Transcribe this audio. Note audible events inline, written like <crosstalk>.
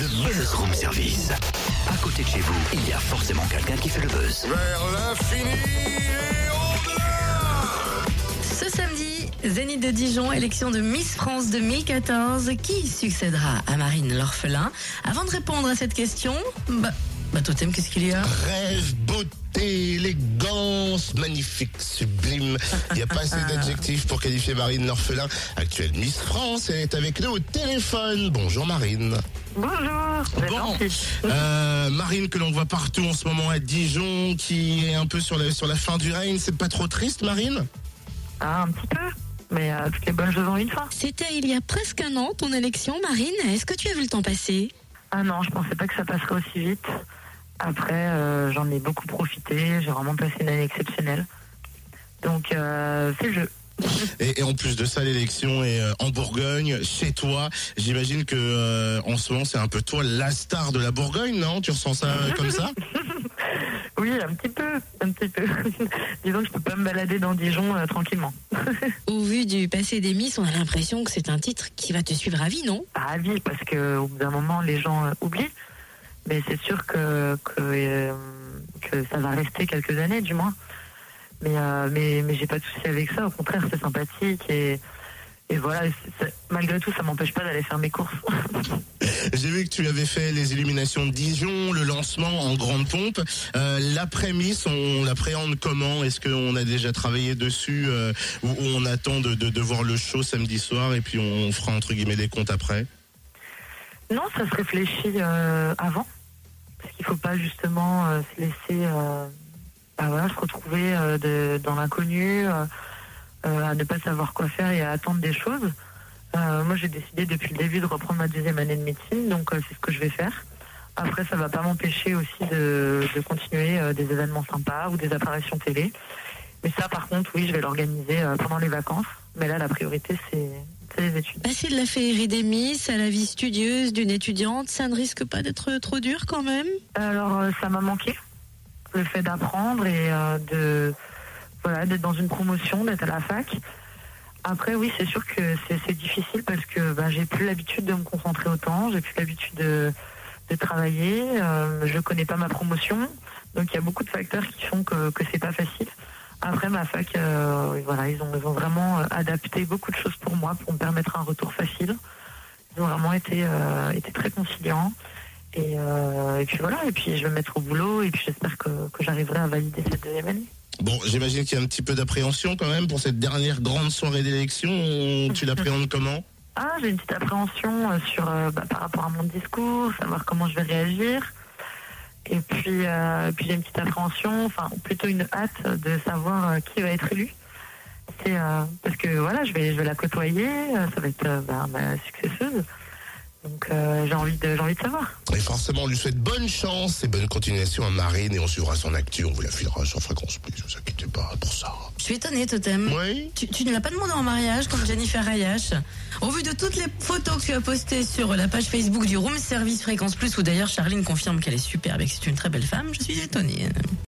Le Buzz Room Service. À côté de chez vous, il y a forcément quelqu'un qui fait le buzz. Vers l'infini et au-delà Ce samedi, Zénith de Dijon, élection de Miss France 2014. Qui succédera à Marine l'orphelin? Avant de répondre à cette question, bah, bah Totem, qu'est-ce qu'il y a? Rêve, beauté, élégance, magnifique, sublime. Il n'y a pas assez d'adjectifs pour qualifier Marine l'orphelin. Actuelle Miss France, elle est avec nous au téléphone. Bonjour Marine. Bonjour, Bon, euh, Marine que l'on voit partout en ce moment à Dijon, qui est un peu sur la, sur la fin du règne. C'est pas trop triste Marine? Ah, un petit peu, mais euh, toutes les bonnes choses ont une fin. C'était il y a presque un an, ton élection, Marine. Est-ce que tu as vu le temps passer? Ah non, je pensais pas que ça passerait aussi vite. Après, euh, j'en ai beaucoup profité, j'ai vraiment passé une année exceptionnelle. Donc, euh, c'est le jeu. <laughs> et, et en plus de ça, l'élection est euh, en Bourgogne, chez toi. J'imagine que euh, en ce moment, c'est un peu toi la star de la Bourgogne, non? Tu ressens ça euh, comme ça? <laughs> Oui, un petit peu, un petit peu. <laughs> Disons que je peux pas me balader dans Dijon euh, tranquillement. Au vu du passé des Miss, on a l'impression que c'est un titre qui va te suivre à vie, non? Pas à vie, parce que au bout d'un moment, les gens euh, oublient. Mais c'est sûr que, que, euh, que ça va rester quelques années, du moins. Mais, euh, mais, mais j'ai pas de souci avec ça. Au contraire, c'est sympathique. Et, et voilà, malgré tout, ça m'empêche pas d'aller faire mes courses. <laughs> J'ai vu que tu avais fait les illuminations de Dijon, le lancement en grande pompe. Euh, L'après-miss, on l'appréhende comment? Est-ce qu'on a déjà travaillé dessus euh, ou, ou on attend de, de, de voir le show samedi soir et puis on fera entre guillemets des comptes après? Non, ça se réfléchit euh, avant. Parce qu'il faut pas justement euh, se laisser bah voilà, se retrouver euh, de- dans l'inconnu, euh, euh, à ne pas savoir quoi faire et à attendre des choses. Moi, j'ai décidé depuis le début de reprendre ma deuxième année de médecine, donc c'est ce que je vais faire. Après, ça va pas m'empêcher aussi de, de continuer des événements sympas ou des apparitions télé. Mais ça, par contre, oui, je vais l'organiser pendant les vacances. Mais là, la priorité, c'est les études. Passer de la féerie des Miss à la vie studieuse d'une étudiante, ça ne risque pas d'être trop dur quand même? Alors, ça m'a manqué, le fait d'apprendre et euh, de voilà d'être dans une promotion, d'être à la fac. Après, oui, c'est sûr que c'est difficile parce que ben, j'ai plus l'habitude de me concentrer autant, j'ai plus l'habitude de, de travailler, euh, je connais pas ma promotion, donc il y a beaucoup de facteurs qui font que, que c'est pas facile. Après, ma fac, euh, voilà, ils ont, ils ont vraiment euh, adapté beaucoup de choses pour moi pour me permettre un retour facile. Ils ont vraiment été, euh, été très conciliants. Et, euh, et puis voilà, et puis je vais me mettre au boulot et puis j'espère que, que j'arriverai à valider cette deuxième année. Bon, j'imagine qu'il y a un petit peu d'appréhension quand même pour cette dernière grande soirée d'élection. Tu l'appréhendes <laughs> comment? Ah, j'ai une petite appréhension euh, sur euh, bah, par rapport à mon discours, savoir comment je vais réagir. Et puis, euh, puis j'ai une petite appréhension, enfin plutôt une hâte de savoir euh, qui va être élu. C'est euh, parce que voilà, je vais je vais la côtoyer, euh, ça va être euh, bah, ma successeuse. Donc euh, j'ai envie de j'ai envie de savoir. Et forcément, on lui souhaite bonne chance et bonne continuation à Marine et on suivra son actu. On vous la filera sur Fréquence Plus, ne vous inquiétez pas pour ça. Je suis étonnée, Totem. Oui Tu, tu ne l'as pas demandé en mariage comme Jennifer Ayash. Au vu de toutes les photos que tu as postées sur la page Facebook du Room Service Fréquence Plus, où d'ailleurs Charline confirme qu'elle est superbe et que c'est une très belle femme, je suis étonnée.